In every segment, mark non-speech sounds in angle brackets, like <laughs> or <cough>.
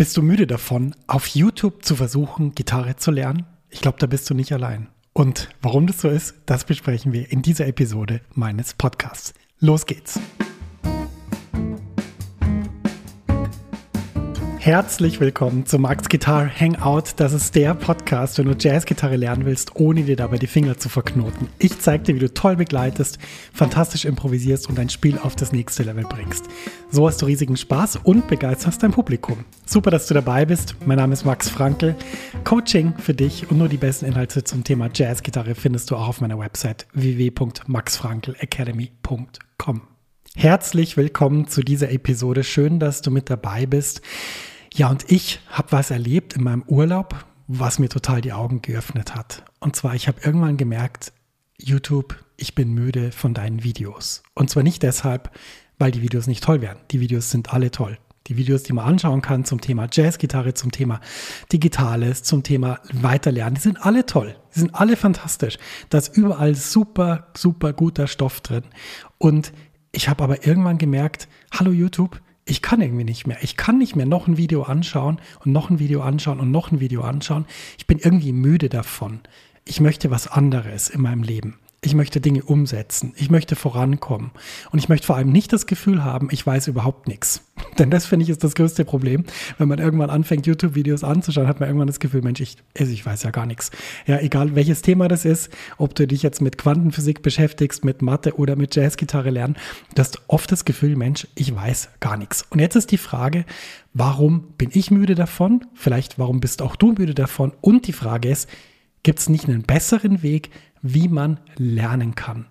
Bist du müde davon, auf YouTube zu versuchen, Gitarre zu lernen? Ich glaube, da bist du nicht allein. Und warum das so ist, das besprechen wir in dieser Episode meines Podcasts. Los geht's! Herzlich willkommen zu Max Guitar Hangout. Das ist der Podcast, wenn du Jazzgitarre lernen willst, ohne dir dabei die Finger zu verknoten. Ich zeige dir, wie du toll begleitest, fantastisch improvisierst und dein Spiel auf das nächste Level bringst. So hast du riesigen Spaß und begeisterst dein Publikum. Super, dass du dabei bist. Mein Name ist Max Frankel. Coaching für dich und nur die besten Inhalte zum Thema Jazzgitarre findest du auch auf meiner Website www.maxfrankelacademy.com. Herzlich willkommen zu dieser Episode. Schön, dass du mit dabei bist. Ja, und ich habe was erlebt in meinem Urlaub, was mir total die Augen geöffnet hat. Und zwar, ich habe irgendwann gemerkt, YouTube, ich bin müde von deinen Videos. Und zwar nicht deshalb, weil die Videos nicht toll wären. Die Videos sind alle toll. Die Videos, die man anschauen kann zum Thema Jazzgitarre, zum Thema Digitales, zum Thema Weiterlernen, die sind alle toll. Die sind alle fantastisch. Da ist überall super, super guter Stoff drin. Und ich habe aber irgendwann gemerkt, hallo YouTube, ich kann irgendwie nicht mehr. Ich kann nicht mehr noch ein Video anschauen und noch ein Video anschauen und noch ein Video anschauen. Ich bin irgendwie müde davon. Ich möchte was anderes in meinem Leben. Ich möchte Dinge umsetzen. Ich möchte vorankommen. Und ich möchte vor allem nicht das Gefühl haben, ich weiß überhaupt nichts. <laughs> Denn das finde ich ist das größte Problem. Wenn man irgendwann anfängt, YouTube-Videos anzuschauen, hat man irgendwann das Gefühl, Mensch, ich, also ich weiß ja gar nichts. Ja, egal welches Thema das ist, ob du dich jetzt mit Quantenphysik beschäftigst, mit Mathe oder mit Jazzgitarre lernen, du hast oft das Gefühl, Mensch, ich weiß gar nichts. Und jetzt ist die Frage, warum bin ich müde davon? Vielleicht, warum bist auch du müde davon? Und die Frage ist, gibt es nicht einen besseren Weg, wie man lernen kann.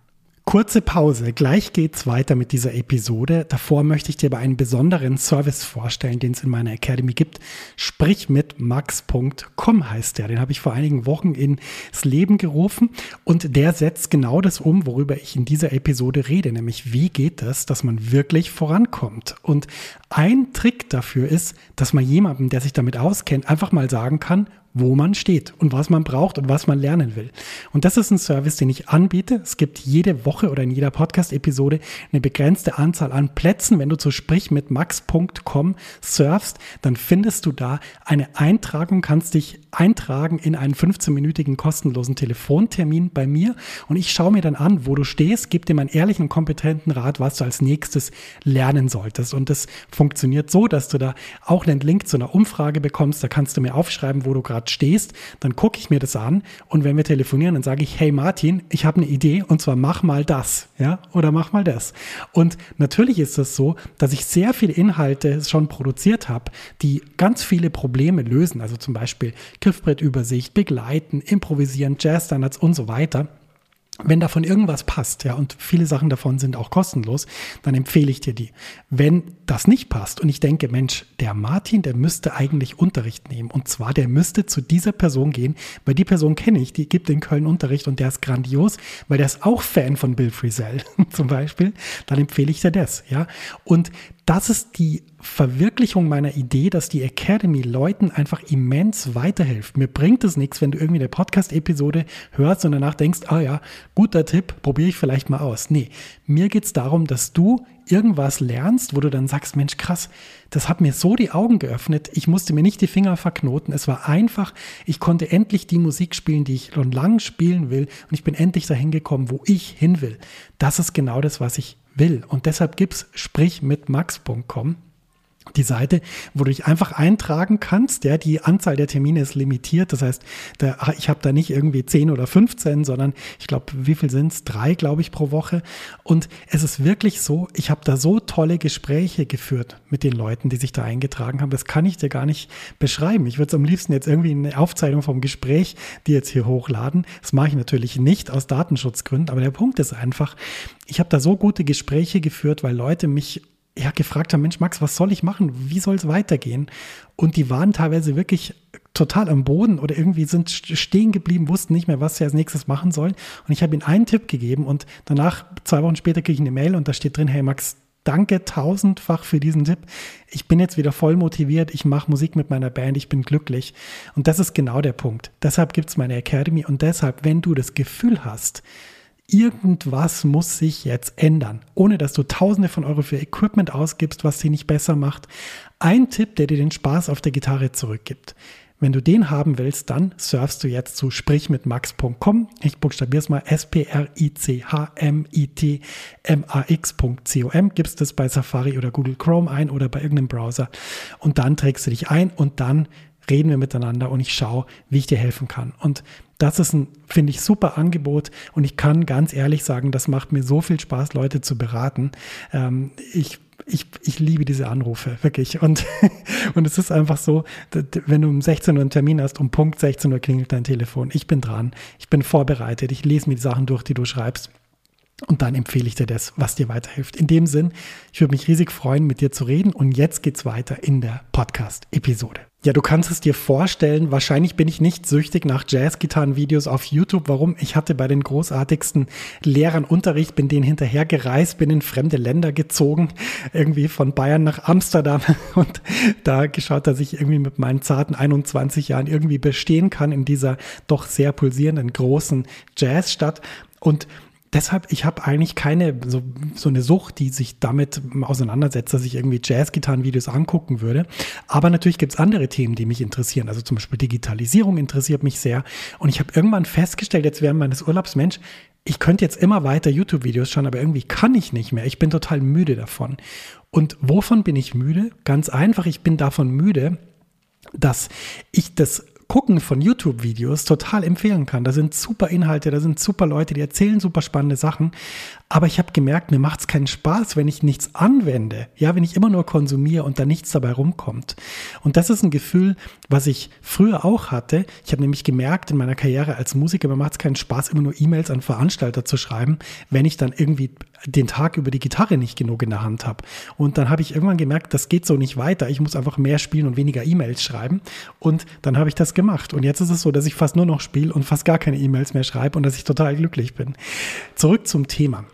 Kurze Pause, gleich geht's weiter mit dieser Episode. Davor möchte ich dir aber einen besonderen Service vorstellen, den es in meiner Academy gibt. Sprich mit max.com heißt der. Den habe ich vor einigen Wochen ins Leben gerufen und der setzt genau das um, worüber ich in dieser Episode rede, nämlich wie geht es, dass man wirklich vorankommt. Und ein Trick dafür ist, dass man jemandem, der sich damit auskennt, einfach mal sagen kann, wo man steht und was man braucht und was man lernen will. Und das ist ein Service, den ich anbiete. Es gibt jede Woche oder in jeder Podcast-Episode eine begrenzte Anzahl an Plätzen. Wenn du zu sprich mit max.com surfst, dann findest du da eine Eintragung, kannst dich eintragen in einen 15-minütigen kostenlosen Telefontermin bei mir und ich schaue mir dann an, wo du stehst, gebe dir meinen ehrlichen und kompetenten Rat, was du als nächstes lernen solltest. Und das funktioniert so, dass du da auch einen Link zu einer Umfrage bekommst. Da kannst du mir aufschreiben, wo du gerade Rad stehst, dann gucke ich mir das an und wenn wir telefonieren, dann sage ich, hey Martin, ich habe eine Idee und zwar mach mal das, ja, oder mach mal das. Und natürlich ist es das so, dass ich sehr viele Inhalte schon produziert habe, die ganz viele Probleme lösen, also zum Beispiel Griffbrettübersicht, Begleiten, Improvisieren, Jazzstandards und so weiter wenn davon irgendwas passt, ja, und viele Sachen davon sind auch kostenlos, dann empfehle ich dir die. Wenn das nicht passt und ich denke, Mensch, der Martin, der müsste eigentlich Unterricht nehmen. Und zwar, der müsste zu dieser Person gehen, weil die Person kenne ich, die gibt in Köln Unterricht und der ist grandios, weil der ist auch Fan von Bill Frisell <laughs> zum Beispiel. Dann empfehle ich dir das, ja. Und das ist die Verwirklichung meiner Idee, dass die Academy Leuten einfach immens weiterhilft. Mir bringt es nichts, wenn du irgendwie eine Podcast-Episode hörst und danach denkst, ah ja, guter Tipp, probiere ich vielleicht mal aus. Nee, mir geht es darum, dass du irgendwas lernst, wo du dann sagst, Mensch, krass, das hat mir so die Augen geöffnet. Ich musste mir nicht die Finger verknoten. Es war einfach. Ich konnte endlich die Musik spielen, die ich schon lange spielen will. Und ich bin endlich dahin gekommen, wo ich hin will. Das ist genau das, was ich will. Und deshalb gibt es sprich mit max.com die Seite, wo du dich einfach eintragen kannst. Ja, die Anzahl der Termine ist limitiert. Das heißt, da, ich habe da nicht irgendwie 10 oder 15, sondern ich glaube, wie viel sind es? Drei, glaube ich, pro Woche. Und es ist wirklich so, ich habe da so tolle Gespräche geführt mit den Leuten, die sich da eingetragen haben. Das kann ich dir gar nicht beschreiben. Ich würde es am liebsten jetzt irgendwie eine Aufzeichnung vom Gespräch, die jetzt hier hochladen. Das mache ich natürlich nicht aus Datenschutzgründen, aber der Punkt ist einfach, ich habe da so gute Gespräche geführt, weil Leute mich ja, gefragt haben, Mensch, Max, was soll ich machen? Wie soll es weitergehen? Und die waren teilweise wirklich total am Boden oder irgendwie sind stehen geblieben, wussten nicht mehr, was sie als nächstes machen sollen. Und ich habe ihnen einen Tipp gegeben und danach, zwei Wochen später, kriege ich eine Mail und da steht drin, hey Max, danke tausendfach für diesen Tipp. Ich bin jetzt wieder voll motiviert, ich mache Musik mit meiner Band, ich bin glücklich. Und das ist genau der Punkt. Deshalb gibt es meine Academy und deshalb, wenn du das Gefühl hast, irgendwas muss sich jetzt ändern, ohne dass du Tausende von Euro für Equipment ausgibst, was sie nicht besser macht. Ein Tipp, der dir den Spaß auf der Gitarre zurückgibt. Wenn du den haben willst, dann surfst du jetzt zu sprichmitmax.com. Ich buchstabiere es mal S-P-R-I-C-H-M-I-T-M-A-X.com. Gibst es bei Safari oder Google Chrome ein oder bei irgendeinem Browser. Und dann trägst du dich ein und dann reden wir miteinander und ich schaue, wie ich dir helfen kann. Und das ist ein, finde ich, super Angebot und ich kann ganz ehrlich sagen, das macht mir so viel Spaß, Leute zu beraten. Ähm, ich ich, ich liebe diese Anrufe, wirklich. Und, <laughs> und es ist einfach so, wenn du um 16 Uhr einen Termin hast, um Punkt 16 Uhr klingelt dein Telefon. Ich bin dran, ich bin vorbereitet, ich lese mir die Sachen durch, die du schreibst. Und dann empfehle ich dir das, was dir weiterhilft. In dem Sinn, ich würde mich riesig freuen, mit dir zu reden. Und jetzt geht's weiter in der Podcast-Episode. Ja, du kannst es dir vorstellen, wahrscheinlich bin ich nicht süchtig nach Jazzgitarrenvideos auf YouTube. Warum? Ich hatte bei den großartigsten Lehrern Unterricht, bin denen hinterher gereist, bin in fremde Länder gezogen, irgendwie von Bayern nach Amsterdam <laughs> und da geschaut, dass ich irgendwie mit meinen zarten 21 Jahren irgendwie bestehen kann in dieser doch sehr pulsierenden großen Jazzstadt. Und deshalb, ich habe eigentlich keine so, so eine Sucht, die sich damit auseinandersetzt, dass ich irgendwie Jazz-Gitarren-Videos angucken würde. Aber natürlich gibt es andere Themen, die mich interessieren. Also zum Beispiel Digitalisierung interessiert mich sehr. Und ich habe irgendwann festgestellt, jetzt während meines Urlaubs, Mensch, ich könnte jetzt immer weiter YouTube-Videos schauen, aber irgendwie kann ich nicht mehr. Ich bin total müde davon. Und wovon bin ich müde? Ganz einfach, ich bin davon müde, dass ich das Gucken von YouTube-Videos total empfehlen kann. Da sind super Inhalte, da sind super Leute, die erzählen super spannende Sachen. Aber ich habe gemerkt, mir macht es keinen Spaß, wenn ich nichts anwende. Ja, wenn ich immer nur konsumiere und da nichts dabei rumkommt. Und das ist ein Gefühl, was ich früher auch hatte. Ich habe nämlich gemerkt in meiner Karriere als Musiker, mir macht es keinen Spaß, immer nur E-Mails an Veranstalter zu schreiben, wenn ich dann irgendwie den Tag über die Gitarre nicht genug in der Hand habe. Und dann habe ich irgendwann gemerkt, das geht so nicht weiter. Ich muss einfach mehr spielen und weniger E-Mails schreiben. Und dann habe ich das gemacht. Und jetzt ist es so, dass ich fast nur noch spiele und fast gar keine E-Mails mehr schreibe und dass ich total glücklich bin. Zurück zum Thema.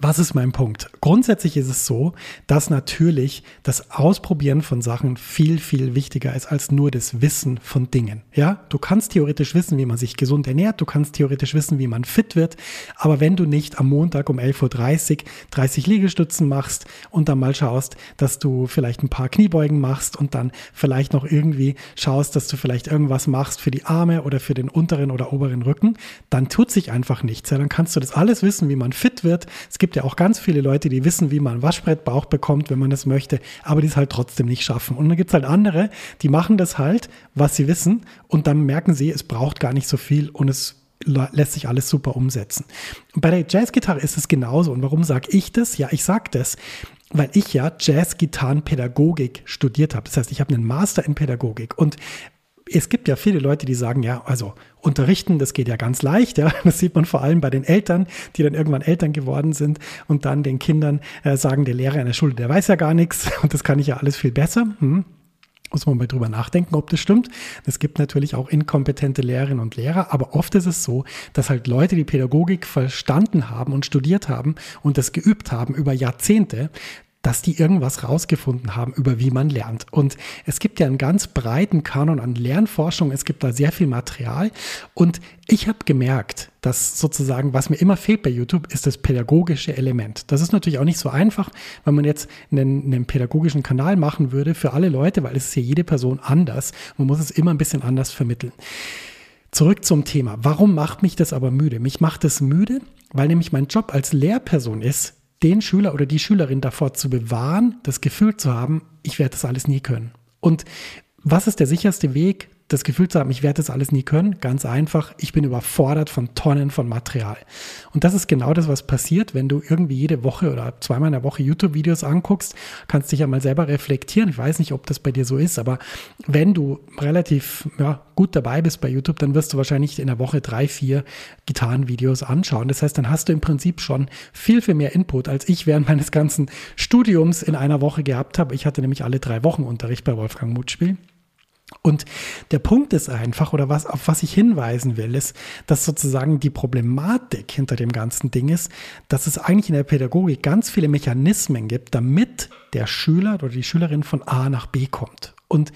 Was ist mein Punkt? Grundsätzlich ist es so, dass natürlich das Ausprobieren von Sachen viel, viel wichtiger ist als nur das Wissen von Dingen. Ja, du kannst theoretisch wissen, wie man sich gesund ernährt, du kannst theoretisch wissen, wie man fit wird, aber wenn du nicht am Montag um 11.30 Uhr 30 Liegestützen machst und dann mal schaust, dass du vielleicht ein paar Kniebeugen machst und dann vielleicht noch irgendwie schaust, dass du vielleicht irgendwas machst für die Arme oder für den unteren oder oberen Rücken, dann tut sich einfach nichts. Ja, dann kannst du das alles wissen, wie man fit wird. Es gibt gibt ja auch ganz viele Leute, die wissen, wie man Waschbrettbauch bekommt, wenn man es möchte, aber die es halt trotzdem nicht schaffen. Und dann gibt es halt andere, die machen das halt, was sie wissen, und dann merken sie, es braucht gar nicht so viel und es lässt sich alles super umsetzen. Bei der Jazzgitarre ist es genauso. Und warum sage ich das? Ja, ich sage das, weil ich ja Jazzgitarrenpädagogik studiert habe. Das heißt, ich habe einen Master in Pädagogik. Und es gibt ja viele Leute, die sagen, ja, also unterrichten, das geht ja ganz leicht, ja. Das sieht man vor allem bei den Eltern, die dann irgendwann Eltern geworden sind und dann den Kindern äh, sagen, der Lehrer in der Schule, der weiß ja gar nichts <laughs> und das kann ich ja alles viel besser. Hm. Muss man mal drüber nachdenken, ob das stimmt. Es gibt natürlich auch inkompetente Lehrerinnen und Lehrer, aber oft ist es so, dass halt Leute, die Pädagogik verstanden haben und studiert haben und das geübt haben über Jahrzehnte, dass die irgendwas rausgefunden haben, über wie man lernt. Und es gibt ja einen ganz breiten Kanon an Lernforschung, es gibt da sehr viel Material. Und ich habe gemerkt, dass sozusagen, was mir immer fehlt bei YouTube, ist das pädagogische Element. Das ist natürlich auch nicht so einfach, wenn man jetzt einen, einen pädagogischen Kanal machen würde für alle Leute, weil es ist ja jede Person anders. Man muss es immer ein bisschen anders vermitteln. Zurück zum Thema. Warum macht mich das aber müde? Mich macht es müde, weil nämlich mein Job als Lehrperson ist, den Schüler oder die Schülerin davor zu bewahren, das Gefühl zu haben, ich werde das alles nie können. Und was ist der sicherste Weg, das Gefühl zu haben, ich werde das alles nie können. Ganz einfach, ich bin überfordert von Tonnen von Material. Und das ist genau das, was passiert, wenn du irgendwie jede Woche oder zweimal in der Woche YouTube-Videos anguckst, kannst dich ja mal selber reflektieren. Ich weiß nicht, ob das bei dir so ist, aber wenn du relativ ja, gut dabei bist bei YouTube, dann wirst du wahrscheinlich in der Woche drei, vier Gitarrenvideos anschauen. Das heißt, dann hast du im Prinzip schon viel, viel mehr Input, als ich während meines ganzen Studiums in einer Woche gehabt habe. Ich hatte nämlich alle drei Wochen Unterricht bei Wolfgang Mutspiel. Und der Punkt ist einfach, oder was, auf was ich hinweisen will, ist, dass sozusagen die Problematik hinter dem ganzen Ding ist, dass es eigentlich in der Pädagogik ganz viele Mechanismen gibt, damit der Schüler oder die Schülerin von A nach B kommt. Und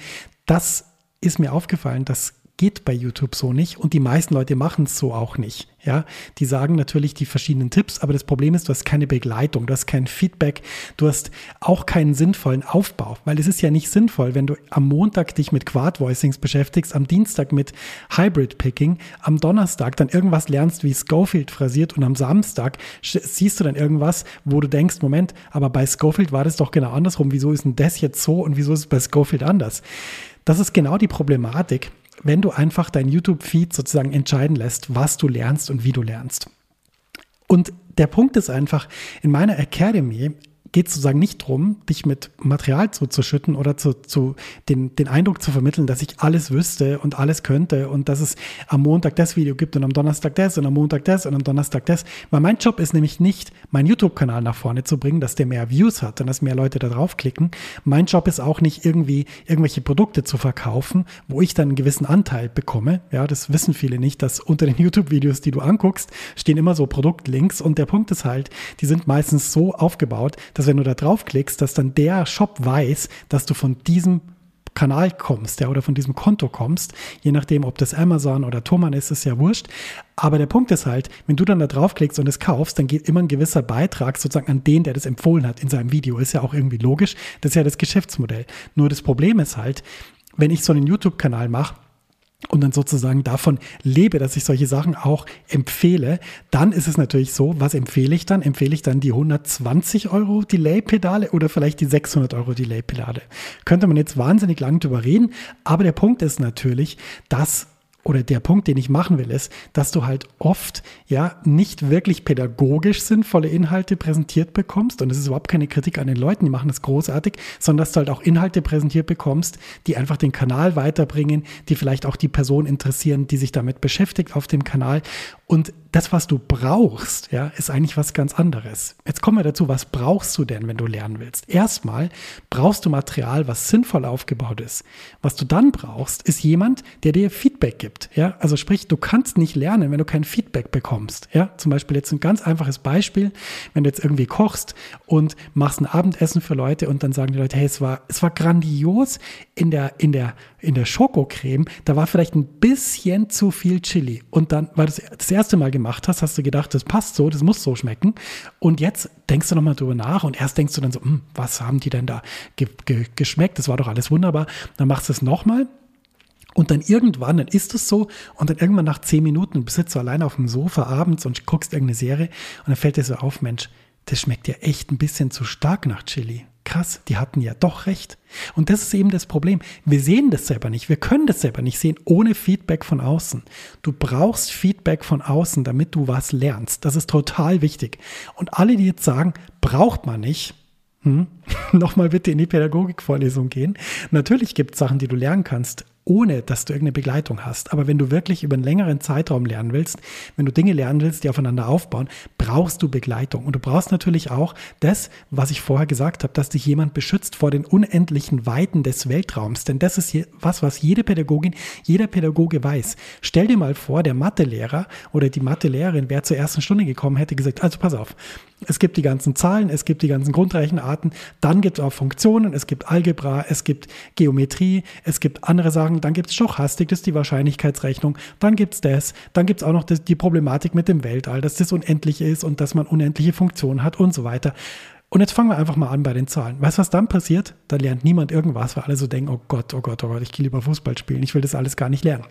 das ist mir aufgefallen, dass geht bei YouTube so nicht und die meisten Leute machen es so auch nicht. Ja, die sagen natürlich die verschiedenen Tipps, aber das Problem ist, du hast keine Begleitung, du hast kein Feedback, du hast auch keinen sinnvollen Aufbau, weil es ist ja nicht sinnvoll, wenn du am Montag dich mit Quad Voicings beschäftigst, am Dienstag mit Hybrid Picking, am Donnerstag dann irgendwas lernst, wie Schofield phrasiert und am Samstag siehst du dann irgendwas, wo du denkst, Moment, aber bei Schofield war das doch genau andersrum. Wieso ist denn das jetzt so und wieso ist es bei Schofield anders? Das ist genau die Problematik wenn du einfach dein YouTube-Feed sozusagen entscheiden lässt, was du lernst und wie du lernst. Und der Punkt ist einfach, in meiner Academy geht sozusagen nicht darum, dich mit Material zuzuschütten oder zu, zu den, den Eindruck zu vermitteln, dass ich alles wüsste und alles könnte und dass es am Montag das Video gibt und am Donnerstag das und am Montag das und am Donnerstag das. Weil mein Job ist nämlich nicht, meinen YouTube-Kanal nach vorne zu bringen, dass der mehr Views hat und dass mehr Leute da draufklicken. Mein Job ist auch nicht irgendwie irgendwelche Produkte zu verkaufen, wo ich dann einen gewissen Anteil bekomme. Ja, das wissen viele nicht, dass unter den YouTube-Videos, die du anguckst, stehen immer so Produktlinks und der Punkt ist halt, die sind meistens so aufgebaut, dass dass wenn du da draufklickst, dass dann der Shop weiß, dass du von diesem Kanal kommst, ja, oder von diesem Konto kommst, je nachdem, ob das Amazon oder Thomann ist, ist ja wurscht. Aber der Punkt ist halt, wenn du dann da draufklickst und es kaufst, dann geht immer ein gewisser Beitrag sozusagen an den, der das empfohlen hat in seinem Video. Ist ja auch irgendwie logisch. Das ist ja das Geschäftsmodell. Nur das Problem ist halt, wenn ich so einen YouTube-Kanal mache, und dann sozusagen davon lebe, dass ich solche Sachen auch empfehle, dann ist es natürlich so, was empfehle ich dann? Empfehle ich dann die 120 Euro Delay-Pedale oder vielleicht die 600 Euro Delay-Pedale? Könnte man jetzt wahnsinnig lang drüber reden, aber der Punkt ist natürlich, dass oder der Punkt, den ich machen will, ist, dass du halt oft ja nicht wirklich pädagogisch sinnvolle Inhalte präsentiert bekommst. Und es ist überhaupt keine Kritik an den Leuten, die machen das großartig, sondern dass du halt auch Inhalte präsentiert bekommst, die einfach den Kanal weiterbringen, die vielleicht auch die Person interessieren, die sich damit beschäftigt auf dem Kanal. Und das, was du brauchst, ja, ist eigentlich was ganz anderes. Jetzt kommen wir dazu, was brauchst du denn, wenn du lernen willst? Erstmal brauchst du Material, was sinnvoll aufgebaut ist. Was du dann brauchst, ist jemand, der dir Feedback gibt. Ja, also sprich, du kannst nicht lernen, wenn du kein Feedback bekommst. Ja, zum Beispiel jetzt ein ganz einfaches Beispiel, wenn du jetzt irgendwie kochst und machst ein Abendessen für Leute und dann sagen die Leute, hey, es war, es war grandios in der, in der, in der Schokocreme, da war vielleicht ein bisschen zu viel Chili. Und dann war das das erste Mal gemacht hast, hast du gedacht, das passt so, das muss so schmecken. Und jetzt denkst du nochmal drüber nach und erst denkst du dann so, hm, was haben die denn da ge ge geschmeckt? Das war doch alles wunderbar. Dann machst du es nochmal. Und dann irgendwann, dann ist es so, und dann irgendwann nach zehn Minuten sitzt du allein auf dem Sofa abends und guckst irgendeine Serie und dann fällt dir so auf, Mensch, das schmeckt ja echt ein bisschen zu stark nach Chili krass, die hatten ja doch recht. Und das ist eben das Problem. Wir sehen das selber nicht. Wir können das selber nicht sehen ohne Feedback von außen. Du brauchst Feedback von außen, damit du was lernst. Das ist total wichtig. Und alle, die jetzt sagen, braucht man nicht, hm, <laughs> nochmal bitte in die Pädagogikvorlesung gehen. Natürlich gibt es Sachen, die du lernen kannst, ohne dass du irgendeine Begleitung hast. Aber wenn du wirklich über einen längeren Zeitraum lernen willst, wenn du Dinge lernen willst, die aufeinander aufbauen, brauchst du Begleitung. Und du brauchst natürlich auch das, was ich vorher gesagt habe, dass dich jemand beschützt vor den unendlichen Weiten des Weltraums. Denn das ist was, was jede Pädagogin, jeder Pädagoge weiß. Stell dir mal vor, der Mathelehrer oder die Mathelehrerin wäre zur ersten Stunde gekommen, hätte gesagt, also pass auf, es gibt die ganzen Zahlen, es gibt die ganzen Grundrechenarten, dann gibt es auch Funktionen, es gibt Algebra, es gibt Geometrie, es gibt andere Sachen, dann gibt es Stochastik, das ist die Wahrscheinlichkeitsrechnung, dann gibt es das, dann gibt es auch noch das, die Problematik mit dem Weltall, dass das unendlich ist und dass man unendliche Funktionen hat und so weiter. Und jetzt fangen wir einfach mal an bei den Zahlen. Weißt du, was dann passiert? Dann lernt niemand irgendwas, weil alle so denken, oh Gott, oh Gott, oh Gott, ich gehe lieber Fußball spielen, ich will das alles gar nicht lernen.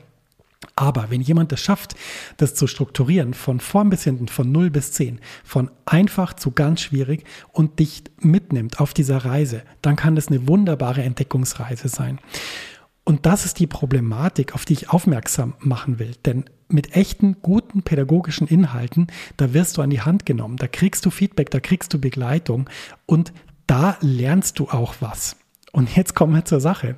Aber wenn jemand es schafft, das zu strukturieren, von vorn bis hinten, von 0 bis 10, von einfach zu ganz schwierig und dich mitnimmt auf dieser Reise, dann kann das eine wunderbare Entdeckungsreise sein. Und das ist die Problematik, auf die ich aufmerksam machen will. Denn mit echten, guten pädagogischen Inhalten, da wirst du an die Hand genommen, da kriegst du Feedback, da kriegst du Begleitung und da lernst du auch was. Und jetzt kommen wir zur Sache.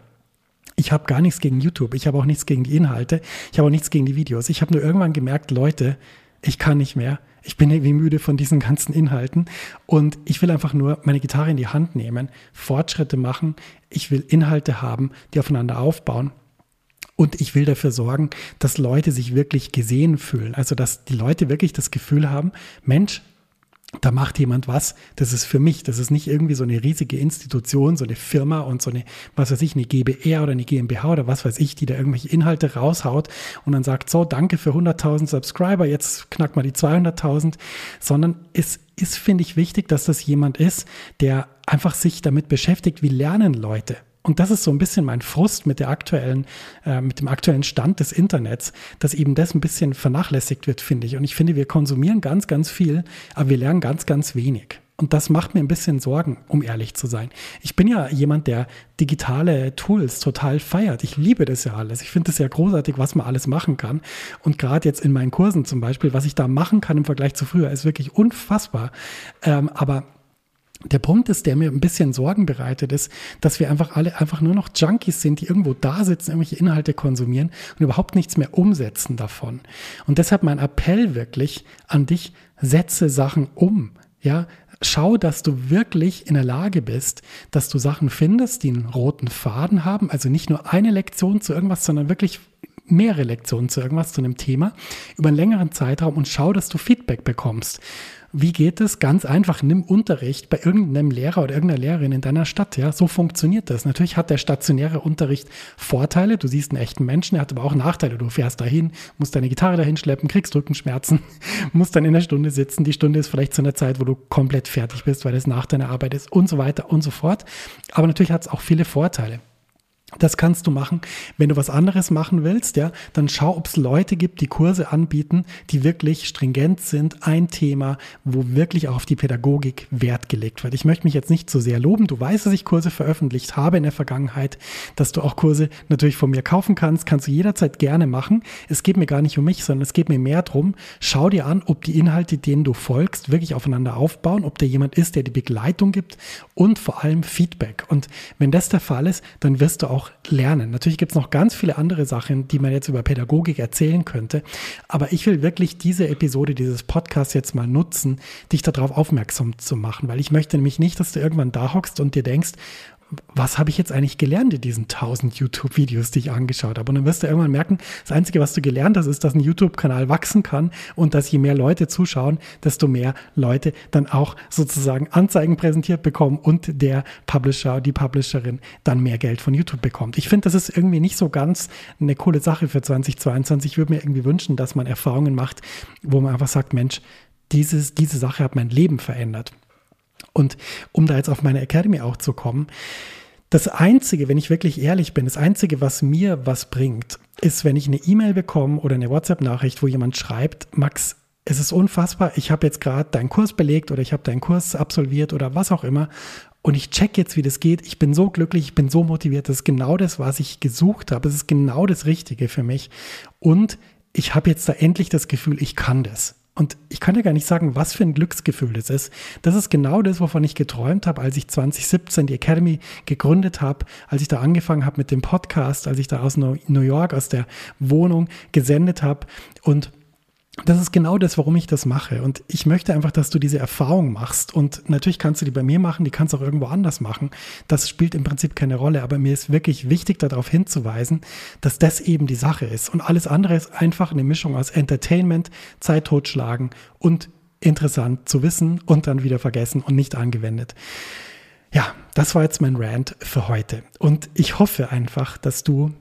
Ich habe gar nichts gegen YouTube. Ich habe auch nichts gegen die Inhalte. Ich habe auch nichts gegen die Videos. Ich habe nur irgendwann gemerkt, Leute, ich kann nicht mehr. Ich bin irgendwie müde von diesen ganzen Inhalten und ich will einfach nur meine Gitarre in die Hand nehmen, Fortschritte machen. Ich will Inhalte haben, die aufeinander aufbauen. Und ich will dafür sorgen, dass Leute sich wirklich gesehen fühlen. Also, dass die Leute wirklich das Gefühl haben, Mensch, da macht jemand was, das ist für mich, das ist nicht irgendwie so eine riesige Institution, so eine Firma und so eine, was weiß ich, eine GBR oder eine GmbH oder was weiß ich, die da irgendwelche Inhalte raushaut und dann sagt, so, danke für 100.000 Subscriber, jetzt knackt mal die 200.000, sondern es ist, finde ich, wichtig, dass das jemand ist, der einfach sich damit beschäftigt, wie lernen Leute. Und das ist so ein bisschen mein Frust mit der aktuellen, äh, mit dem aktuellen Stand des Internets, dass eben das ein bisschen vernachlässigt wird, finde ich. Und ich finde, wir konsumieren ganz, ganz viel, aber wir lernen ganz, ganz wenig. Und das macht mir ein bisschen Sorgen, um ehrlich zu sein. Ich bin ja jemand, der digitale Tools total feiert. Ich liebe das ja alles. Ich finde es ja großartig, was man alles machen kann. Und gerade jetzt in meinen Kursen zum Beispiel, was ich da machen kann im Vergleich zu früher, ist wirklich unfassbar. Ähm, aber der Punkt ist, der mir ein bisschen Sorgen bereitet, ist, dass wir einfach alle einfach nur noch Junkies sind, die irgendwo da sitzen, irgendwelche Inhalte konsumieren und überhaupt nichts mehr umsetzen davon. Und deshalb mein Appell wirklich an dich, setze Sachen um. Ja, schau, dass du wirklich in der Lage bist, dass du Sachen findest, die einen roten Faden haben. Also nicht nur eine Lektion zu irgendwas, sondern wirklich mehrere Lektionen zu irgendwas, zu einem Thema über einen längeren Zeitraum und schau, dass du Feedback bekommst. Wie geht es? Ganz einfach, nimm Unterricht bei irgendeinem Lehrer oder irgendeiner Lehrerin in deiner Stadt. Ja, so funktioniert das. Natürlich hat der stationäre Unterricht Vorteile. Du siehst einen echten Menschen, er hat aber auch Nachteile. Du fährst dahin, musst deine Gitarre dahin schleppen, kriegst Rückenschmerzen, <laughs> musst dann in der Stunde sitzen. Die Stunde ist vielleicht zu einer Zeit, wo du komplett fertig bist, weil es nach deiner Arbeit ist und so weiter und so fort. Aber natürlich hat es auch viele Vorteile. Das kannst du machen. Wenn du was anderes machen willst, ja, dann schau, ob es Leute gibt, die Kurse anbieten, die wirklich stringent sind, ein Thema, wo wirklich auch auf die Pädagogik Wert gelegt wird. Ich möchte mich jetzt nicht zu sehr loben. Du weißt, dass ich Kurse veröffentlicht habe in der Vergangenheit, dass du auch Kurse natürlich von mir kaufen kannst, kannst du jederzeit gerne machen. Es geht mir gar nicht um mich, sondern es geht mir mehr darum, schau dir an, ob die Inhalte, denen du folgst, wirklich aufeinander aufbauen, ob da jemand ist, der die Begleitung gibt und vor allem Feedback. Und wenn das der Fall ist, dann wirst du auch auch lernen. Natürlich gibt es noch ganz viele andere Sachen, die man jetzt über Pädagogik erzählen könnte. Aber ich will wirklich diese Episode dieses Podcasts jetzt mal nutzen, dich darauf aufmerksam zu machen, weil ich möchte nämlich nicht, dass du irgendwann da hockst und dir denkst, was habe ich jetzt eigentlich gelernt in diesen tausend YouTube-Videos, die ich angeschaut habe? Und dann wirst du irgendwann merken, das Einzige, was du gelernt hast, ist, dass ein YouTube-Kanal wachsen kann und dass je mehr Leute zuschauen, desto mehr Leute dann auch sozusagen Anzeigen präsentiert bekommen und der Publisher, die Publisherin dann mehr Geld von YouTube bekommt. Ich finde, das ist irgendwie nicht so ganz eine coole Sache für 2022. Ich würde mir irgendwie wünschen, dass man Erfahrungen macht, wo man einfach sagt, Mensch, dieses, diese Sache hat mein Leben verändert. Und um da jetzt auf meine Academy auch zu kommen, das Einzige, wenn ich wirklich ehrlich bin, das Einzige, was mir was bringt, ist, wenn ich eine E-Mail bekomme oder eine WhatsApp-Nachricht, wo jemand schreibt, Max, es ist unfassbar, ich habe jetzt gerade deinen Kurs belegt oder ich habe deinen Kurs absolviert oder was auch immer und ich check jetzt, wie das geht. Ich bin so glücklich, ich bin so motiviert. Das ist genau das, was ich gesucht habe. Es ist genau das Richtige für mich. Und ich habe jetzt da endlich das Gefühl, ich kann das. Und ich kann dir gar nicht sagen, was für ein Glücksgefühl das ist. Das ist genau das, wovon ich geträumt habe, als ich 2017 die Academy gegründet habe, als ich da angefangen habe mit dem Podcast, als ich da aus New York, aus der Wohnung gesendet habe. Und das ist genau das, warum ich das mache. Und ich möchte einfach, dass du diese Erfahrung machst. Und natürlich kannst du die bei mir machen, die kannst du auch irgendwo anders machen. Das spielt im Prinzip keine Rolle. Aber mir ist wirklich wichtig, darauf hinzuweisen, dass das eben die Sache ist. Und alles andere ist einfach eine Mischung aus Entertainment, Zeit totschlagen und interessant zu wissen und dann wieder vergessen und nicht angewendet. Ja, das war jetzt mein Rant für heute. Und ich hoffe einfach, dass du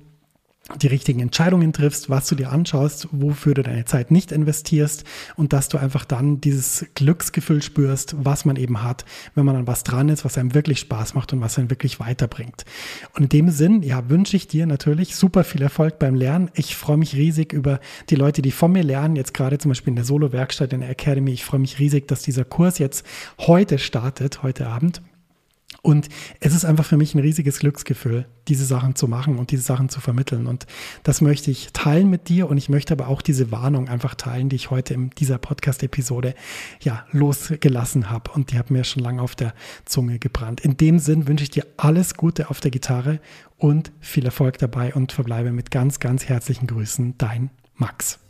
die richtigen Entscheidungen triffst, was du dir anschaust, wofür du deine Zeit nicht investierst und dass du einfach dann dieses Glücksgefühl spürst, was man eben hat, wenn man an was dran ist, was einem wirklich Spaß macht und was einen wirklich weiterbringt. Und in dem Sinn, ja, wünsche ich dir natürlich super viel Erfolg beim Lernen. Ich freue mich riesig über die Leute, die von mir lernen, jetzt gerade zum Beispiel in der Solo-Werkstatt in der Academy. Ich freue mich riesig, dass dieser Kurs jetzt heute startet, heute Abend. Und es ist einfach für mich ein riesiges Glücksgefühl, diese Sachen zu machen und diese Sachen zu vermitteln. Und das möchte ich teilen mit dir. Und ich möchte aber auch diese Warnung einfach teilen, die ich heute in dieser Podcast-Episode ja losgelassen habe. Und die hat mir schon lange auf der Zunge gebrannt. In dem Sinn wünsche ich dir alles Gute auf der Gitarre und viel Erfolg dabei und verbleibe mit ganz, ganz herzlichen Grüßen. Dein Max.